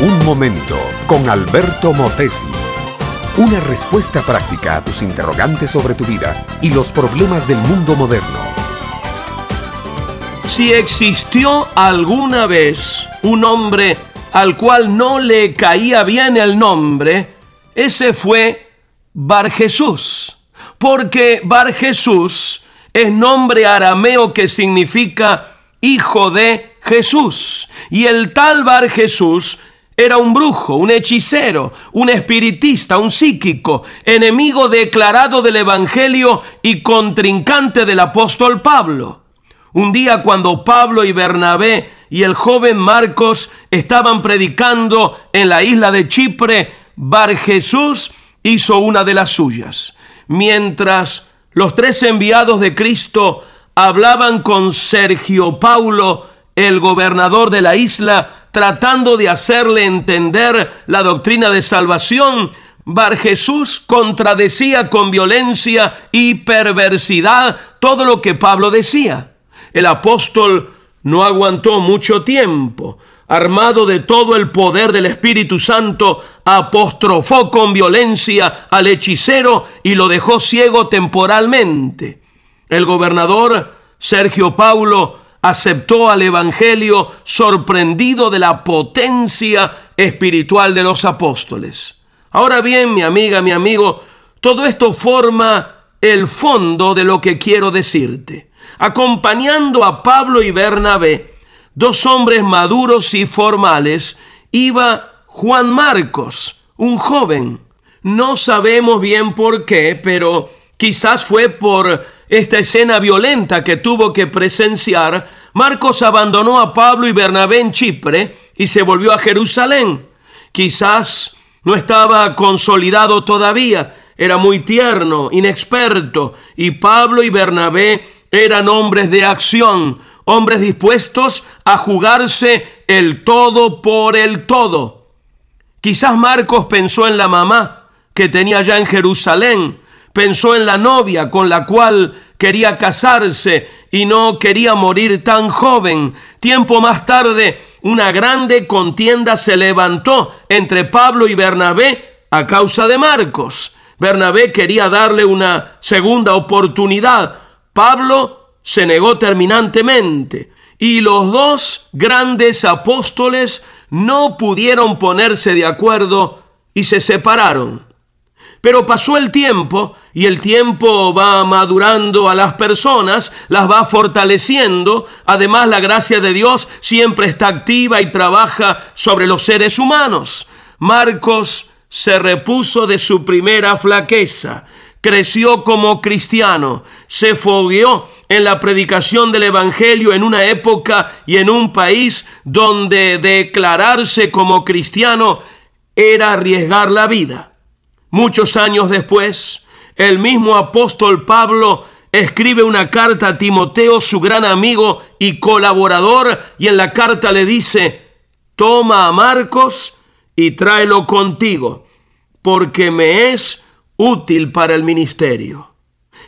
Un momento con Alberto Motesi. Una respuesta práctica a tus interrogantes sobre tu vida y los problemas del mundo moderno. Si existió alguna vez un hombre al cual no le caía bien el nombre, ese fue Bar Jesús. Porque Bar Jesús es nombre arameo que significa hijo de Jesús. Y el tal Bar Jesús era un brujo, un hechicero, un espiritista, un psíquico, enemigo declarado del Evangelio y contrincante del apóstol Pablo. Un día cuando Pablo y Bernabé y el joven Marcos estaban predicando en la isla de Chipre, Bar Jesús hizo una de las suyas. Mientras los tres enviados de Cristo hablaban con Sergio Paulo, el gobernador de la isla, tratando de hacerle entender la doctrina de salvación, Bar Jesús contradecía con violencia y perversidad todo lo que Pablo decía. El apóstol no aguantó mucho tiempo. Armado de todo el poder del Espíritu Santo, apostrofó con violencia al hechicero y lo dejó ciego temporalmente. El gobernador Sergio Paulo aceptó al Evangelio sorprendido de la potencia espiritual de los apóstoles. Ahora bien, mi amiga, mi amigo, todo esto forma el fondo de lo que quiero decirte. Acompañando a Pablo y Bernabé, dos hombres maduros y formales, iba Juan Marcos, un joven. No sabemos bien por qué, pero quizás fue por esta escena violenta que tuvo que presenciar, Marcos abandonó a Pablo y Bernabé en Chipre y se volvió a Jerusalén. Quizás no estaba consolidado todavía, era muy tierno, inexperto, y Pablo y Bernabé eran hombres de acción, hombres dispuestos a jugarse el todo por el todo. Quizás Marcos pensó en la mamá que tenía ya en Jerusalén, Pensó en la novia con la cual quería casarse y no quería morir tan joven. Tiempo más tarde, una grande contienda se levantó entre Pablo y Bernabé a causa de Marcos. Bernabé quería darle una segunda oportunidad. Pablo se negó terminantemente. Y los dos grandes apóstoles no pudieron ponerse de acuerdo y se separaron. Pero pasó el tiempo y el tiempo va madurando a las personas, las va fortaleciendo. Además, la gracia de Dios siempre está activa y trabaja sobre los seres humanos. Marcos se repuso de su primera flaqueza, creció como cristiano, se fogueó en la predicación del Evangelio en una época y en un país donde declararse como cristiano era arriesgar la vida. Muchos años después, el mismo apóstol Pablo escribe una carta a Timoteo, su gran amigo y colaborador, y en la carta le dice, toma a Marcos y tráelo contigo, porque me es útil para el ministerio.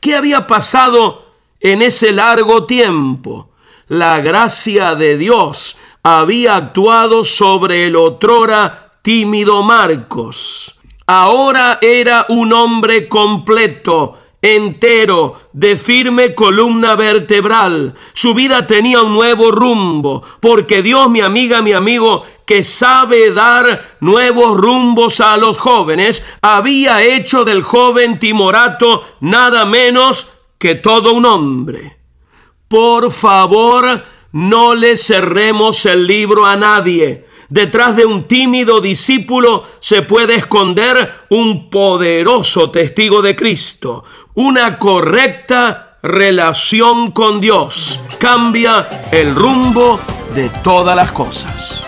¿Qué había pasado en ese largo tiempo? La gracia de Dios había actuado sobre el otrora tímido Marcos ahora era un hombre completo, entero, de firme columna vertebral. Su vida tenía un nuevo rumbo, porque Dios, mi amiga, mi amigo, que sabe dar nuevos rumbos a los jóvenes, había hecho del joven timorato nada menos que todo un hombre. Por favor, no le cerremos el libro a nadie Detrás de un tímido discípulo se puede esconder un poderoso testigo de Cristo. Una correcta relación con Dios cambia el rumbo de todas las cosas.